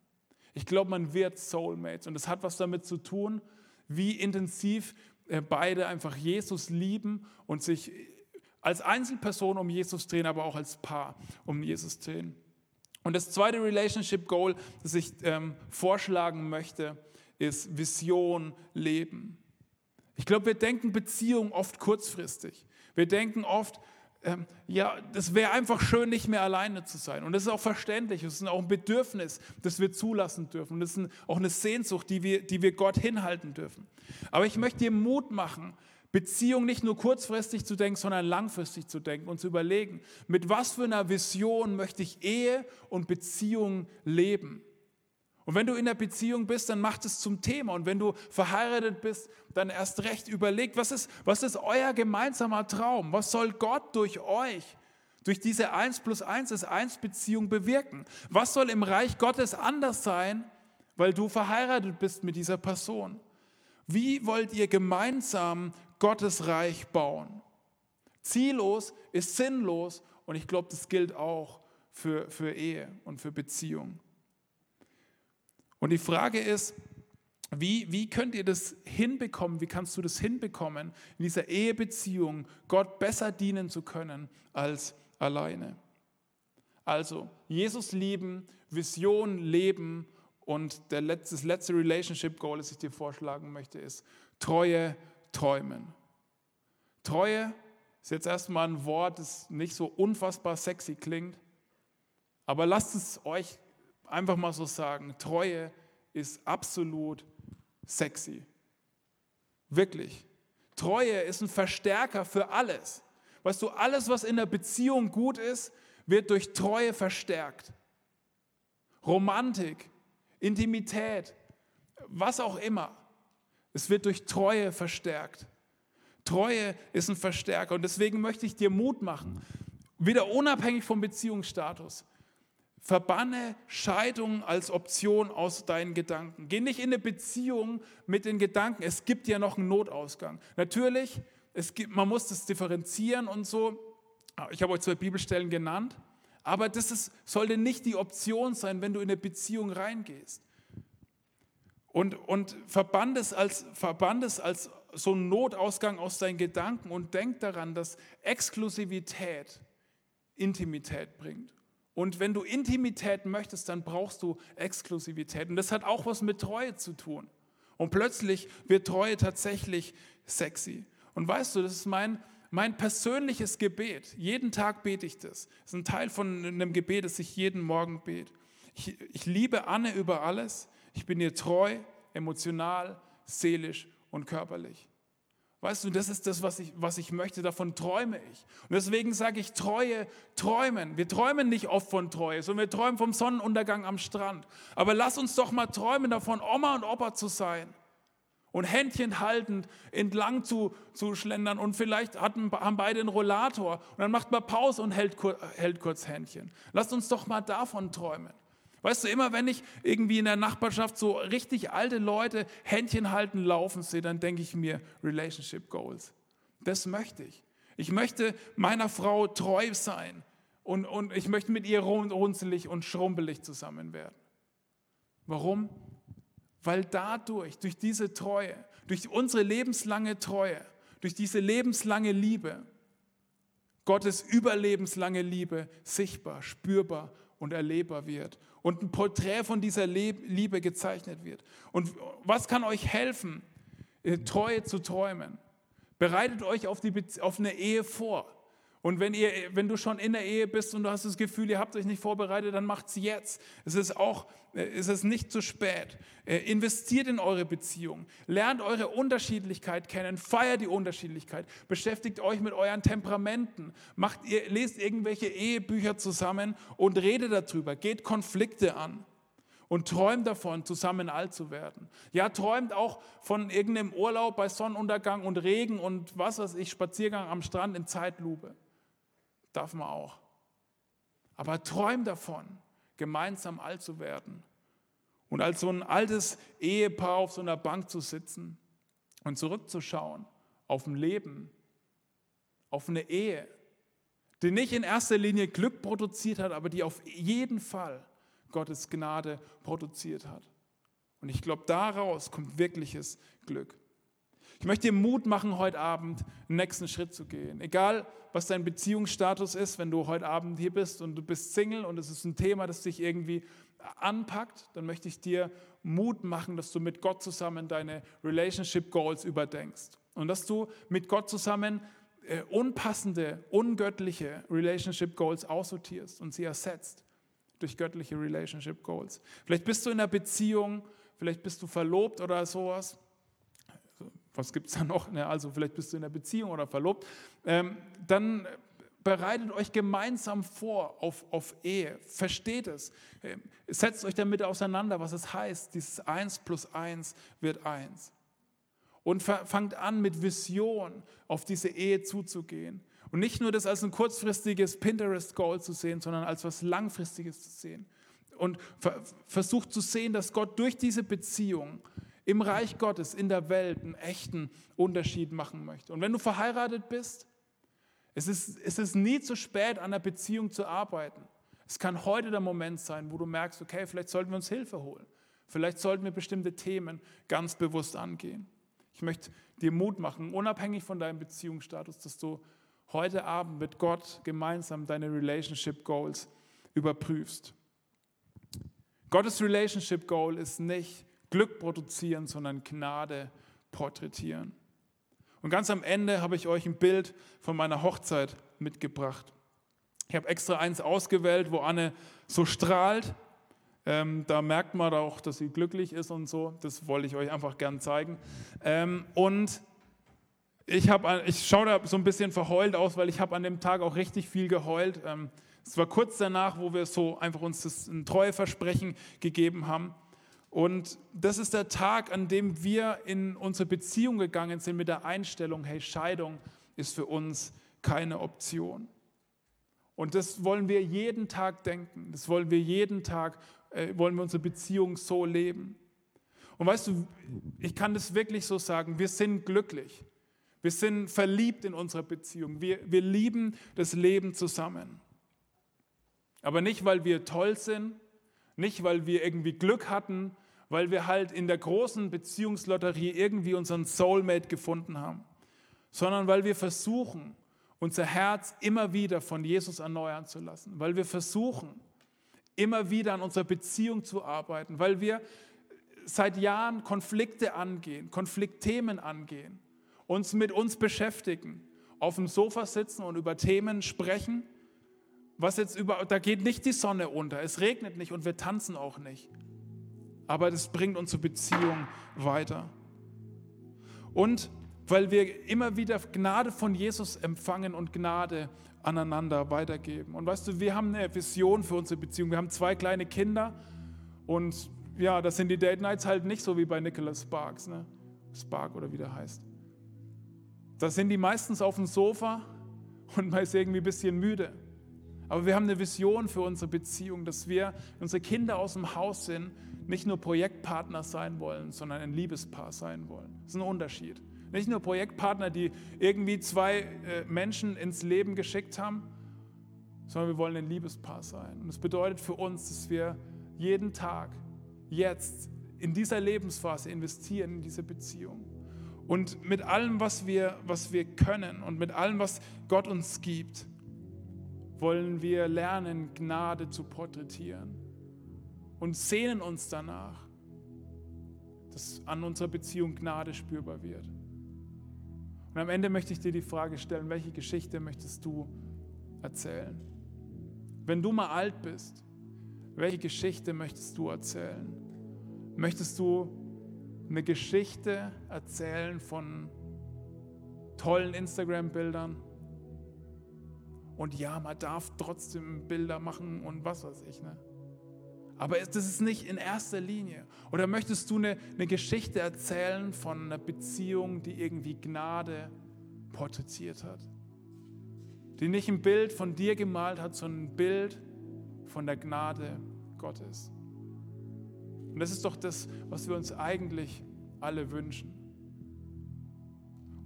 Ich glaube, man wird Soulmates. Und das hat was damit zu tun, wie intensiv äh, beide einfach Jesus lieben und sich als Einzelperson um Jesus drehen, aber auch als Paar um Jesus drehen. Und das zweite Relationship Goal, das ich ähm, vorschlagen möchte, ist Vision leben. Ich glaube, wir denken Beziehung oft kurzfristig. Wir denken oft, ähm, ja, das wäre einfach schön, nicht mehr alleine zu sein. Und das ist auch verständlich. Das ist auch ein Bedürfnis, das wir zulassen dürfen. Und das ist auch eine Sehnsucht, die wir, die wir Gott hinhalten dürfen. Aber ich möchte dir Mut machen, Beziehung nicht nur kurzfristig zu denken, sondern langfristig zu denken und zu überlegen, mit was für einer Vision möchte ich Ehe und Beziehung leben. Und wenn du in der Beziehung bist, dann macht es zum Thema. Und wenn du verheiratet bist, dann erst recht überlegt, was ist, was ist euer gemeinsamer Traum? Was soll Gott durch euch, durch diese 1 plus 1 ist 1 Beziehung bewirken? Was soll im Reich Gottes anders sein, weil du verheiratet bist mit dieser Person? Wie wollt ihr gemeinsam Gottes Reich bauen. Ziellos ist sinnlos und ich glaube, das gilt auch für, für Ehe und für Beziehung. Und die Frage ist, wie, wie könnt ihr das hinbekommen? Wie kannst du das hinbekommen, in dieser Ehebeziehung Gott besser dienen zu können als alleine? Also, Jesus lieben, Vision leben und der letzte, das letzte Relationship Goal, das ich dir vorschlagen möchte, ist Treue träumen. Treue ist jetzt erstmal ein Wort, das nicht so unfassbar sexy klingt, aber lasst es euch einfach mal so sagen. Treue ist absolut sexy. Wirklich. Treue ist ein Verstärker für alles. Weißt du, alles, was in der Beziehung gut ist, wird durch Treue verstärkt. Romantik, Intimität, was auch immer. Es wird durch Treue verstärkt. Treue ist ein Verstärker und deswegen möchte ich dir Mut machen, wieder unabhängig vom Beziehungsstatus. Verbanne Scheidung als Option aus deinen Gedanken. Geh nicht in eine Beziehung mit den Gedanken, es gibt ja noch einen Notausgang. Natürlich, es gibt, man muss das differenzieren und so. Ich habe euch zwei Bibelstellen genannt, aber das ist, sollte nicht die Option sein, wenn du in eine Beziehung reingehst. Und, und verbann, es als, verbann es als so ein Notausgang aus deinen Gedanken und denk daran, dass Exklusivität Intimität bringt. Und wenn du Intimität möchtest, dann brauchst du Exklusivität. Und das hat auch was mit Treue zu tun. Und plötzlich wird Treue tatsächlich sexy. Und weißt du, das ist mein, mein persönliches Gebet. Jeden Tag bete ich das. Das ist ein Teil von einem Gebet, das ich jeden Morgen bete. Ich, ich liebe Anne über alles. Ich bin ihr treu, emotional, seelisch und körperlich. Weißt du, das ist das, was ich, was ich möchte, davon träume ich. Und deswegen sage ich Treue, träumen. Wir träumen nicht oft von Treue, sondern wir träumen vom Sonnenuntergang am Strand. Aber lass uns doch mal träumen davon, Oma und Opa zu sein und Händchen haltend entlang zu, zu schlendern und vielleicht hatten, haben beide einen Rollator und dann macht man Pause und hält, hält kurz Händchen. Lasst uns doch mal davon träumen. Weißt du, immer wenn ich irgendwie in der Nachbarschaft so richtig alte Leute Händchen halten laufen sehe, dann denke ich mir Relationship Goals. Das möchte ich. Ich möchte meiner Frau treu sein und, und ich möchte mit ihr runzelig und schrumpelig zusammen werden. Warum? Weil dadurch, durch diese Treue, durch unsere lebenslange Treue, durch diese lebenslange Liebe, Gottes überlebenslange Liebe sichtbar, spürbar und erlebbar wird und ein Porträt von dieser Liebe gezeichnet wird. Und was kann euch helfen, äh, Treue zu träumen? Bereitet euch auf, die, auf eine Ehe vor. Und wenn, ihr, wenn du schon in der Ehe bist und du hast das Gefühl, ihr habt euch nicht vorbereitet, dann macht es jetzt. Es ist auch, äh, es ist nicht zu spät. Äh, investiert in eure Beziehung. Lernt eure Unterschiedlichkeit kennen. Feiert die Unterschiedlichkeit. Beschäftigt euch mit euren Temperamenten. Macht ihr, lest irgendwelche Ehebücher zusammen und redet darüber. Geht Konflikte an und träumt davon, zusammen alt zu werden. Ja, träumt auch von irgendeinem Urlaub bei Sonnenuntergang und Regen und was weiß ich, Spaziergang am Strand in Zeitlupe. Darf man auch. Aber träum davon, gemeinsam alt zu werden. Und als so ein altes Ehepaar auf so einer Bank zu sitzen und zurückzuschauen auf ein Leben, auf eine Ehe, die nicht in erster Linie Glück produziert hat, aber die auf jeden Fall Gottes Gnade produziert hat. Und ich glaube, daraus kommt wirkliches Glück. Ich möchte dir Mut machen, heute Abend den nächsten Schritt zu gehen. Egal, was dein Beziehungsstatus ist, wenn du heute Abend hier bist und du bist Single und es ist ein Thema, das dich irgendwie anpackt, dann möchte ich dir Mut machen, dass du mit Gott zusammen deine Relationship Goals überdenkst und dass du mit Gott zusammen äh, unpassende, ungöttliche Relationship Goals aussortierst und sie ersetzt durch göttliche Relationship Goals. Vielleicht bist du in einer Beziehung, vielleicht bist du verlobt oder sowas was gibt es da noch? Ne, also vielleicht bist du in einer Beziehung oder verlobt. Ähm, dann bereitet euch gemeinsam vor auf, auf Ehe. Versteht es. Ähm, setzt euch damit auseinander, was es heißt. Dieses 1 plus 1 wird 1. Und fangt an, mit Vision auf diese Ehe zuzugehen. Und nicht nur das als ein kurzfristiges Pinterest-Goal zu sehen, sondern als was Langfristiges zu sehen. Und versucht zu sehen, dass Gott durch diese Beziehung im Reich Gottes, in der Welt einen echten Unterschied machen möchte. Und wenn du verheiratet bist, es ist, es ist nie zu spät, an der Beziehung zu arbeiten. Es kann heute der Moment sein, wo du merkst, okay, vielleicht sollten wir uns Hilfe holen. Vielleicht sollten wir bestimmte Themen ganz bewusst angehen. Ich möchte dir Mut machen, unabhängig von deinem Beziehungsstatus, dass du heute Abend mit Gott gemeinsam deine Relationship Goals überprüfst. Gottes Relationship Goal ist nicht, Glück produzieren, sondern Gnade porträtieren. Und ganz am Ende habe ich euch ein Bild von meiner Hochzeit mitgebracht. Ich habe extra eins ausgewählt, wo Anne so strahlt. Ähm, da merkt man auch, dass sie glücklich ist und so. Das wollte ich euch einfach gern zeigen. Ähm, und ich, ich schaue da so ein bisschen verheult aus, weil ich habe an dem Tag auch richtig viel geheult. Ähm, es war kurz danach, wo wir so einfach uns das ein Treueversprechen gegeben haben. Und das ist der Tag, an dem wir in unsere Beziehung gegangen sind mit der Einstellung, hey, Scheidung ist für uns keine Option. Und das wollen wir jeden Tag denken. Das wollen wir jeden Tag, äh, wollen wir unsere Beziehung so leben. Und weißt du, ich kann das wirklich so sagen, wir sind glücklich. Wir sind verliebt in unserer Beziehung. Wir, wir lieben das Leben zusammen. Aber nicht, weil wir toll sind, nicht, weil wir irgendwie Glück hatten, weil wir halt in der großen Beziehungslotterie irgendwie unseren Soulmate gefunden haben, sondern weil wir versuchen, unser Herz immer wieder von Jesus erneuern zu lassen, weil wir versuchen, immer wieder an unserer Beziehung zu arbeiten, weil wir seit Jahren Konflikte angehen, Konfliktthemen angehen, uns mit uns beschäftigen, auf dem Sofa sitzen und über Themen sprechen, was jetzt über, da geht nicht die Sonne unter, es regnet nicht und wir tanzen auch nicht. Aber das bringt unsere Beziehung weiter. Und weil wir immer wieder Gnade von Jesus empfangen und Gnade aneinander weitergeben. Und weißt du, wir haben eine Vision für unsere Beziehung. Wir haben zwei kleine Kinder und ja, das sind die Date Nights halt nicht so wie bei Nicholas Sparks, ne? Spark oder wie der heißt. Da sind die meistens auf dem Sofa und man ist irgendwie ein bisschen müde. Aber wir haben eine Vision für unsere Beziehung, dass wir, wenn unsere Kinder aus dem Haus sind, nicht nur Projektpartner sein wollen, sondern ein Liebespaar sein wollen. Das ist ein Unterschied. Nicht nur Projektpartner, die irgendwie zwei äh, Menschen ins Leben geschickt haben, sondern wir wollen ein Liebespaar sein. Und das bedeutet für uns, dass wir jeden Tag, jetzt, in dieser Lebensphase investieren in diese Beziehung. Und mit allem, was wir, was wir können und mit allem, was Gott uns gibt, wollen wir lernen, Gnade zu porträtieren und sehnen uns danach, dass an unserer Beziehung Gnade spürbar wird. Und am Ende möchte ich dir die Frage stellen, welche Geschichte möchtest du erzählen? Wenn du mal alt bist, welche Geschichte möchtest du erzählen? Möchtest du eine Geschichte erzählen von tollen Instagram-Bildern? Und ja, man darf trotzdem Bilder machen und was weiß ich. Ne? Aber das ist nicht in erster Linie. Oder möchtest du eine, eine Geschichte erzählen von einer Beziehung, die irgendwie Gnade porträtiert hat? Die nicht ein Bild von dir gemalt hat, sondern ein Bild von der Gnade Gottes. Und das ist doch das, was wir uns eigentlich alle wünschen.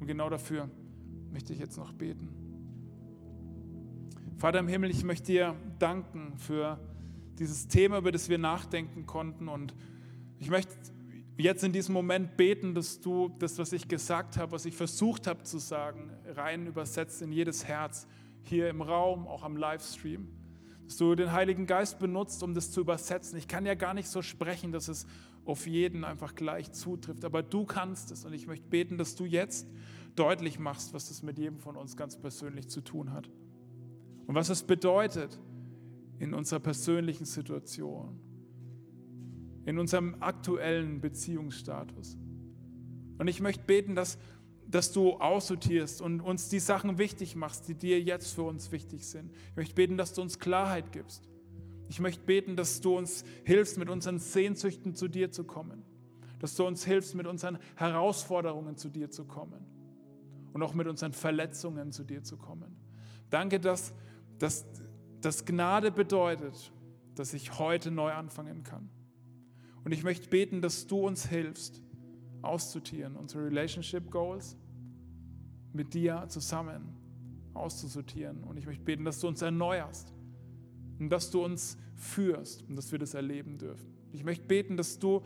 Und genau dafür möchte ich jetzt noch beten. Vater im Himmel, ich möchte dir danken für dieses Thema, über das wir nachdenken konnten. Und ich möchte jetzt in diesem Moment beten, dass du das, was ich gesagt habe, was ich versucht habe zu sagen, rein übersetzt in jedes Herz, hier im Raum, auch am Livestream. Dass du den Heiligen Geist benutzt, um das zu übersetzen. Ich kann ja gar nicht so sprechen, dass es auf jeden einfach gleich zutrifft, aber du kannst es. Und ich möchte beten, dass du jetzt deutlich machst, was das mit jedem von uns ganz persönlich zu tun hat. Und was es bedeutet, in unserer persönlichen Situation, in unserem aktuellen Beziehungsstatus. Und ich möchte beten, dass, dass du aussortierst und uns die Sachen wichtig machst, die dir jetzt für uns wichtig sind. Ich möchte beten, dass du uns Klarheit gibst. Ich möchte beten, dass du uns hilfst, mit unseren Sehnsüchten zu dir zu kommen. Dass du uns hilfst, mit unseren Herausforderungen zu dir zu kommen. Und auch mit unseren Verletzungen zu dir zu kommen. Danke, dass, dass dass Gnade bedeutet, dass ich heute neu anfangen kann. Und ich möchte beten, dass du uns hilfst, auszusortieren, unsere Relationship Goals mit dir zusammen auszusortieren. Und ich möchte beten, dass du uns erneuerst und dass du uns führst und dass wir das erleben dürfen. Ich möchte beten, dass du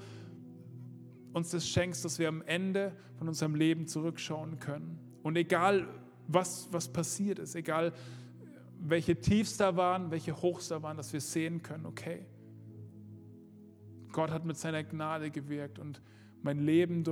uns das schenkst, dass wir am Ende von unserem Leben zurückschauen können. Und egal, was, was passiert ist, egal, welche Tiefs da waren, welche Hochs da waren, dass wir sehen können, okay, Gott hat mit seiner Gnade gewirkt und mein Leben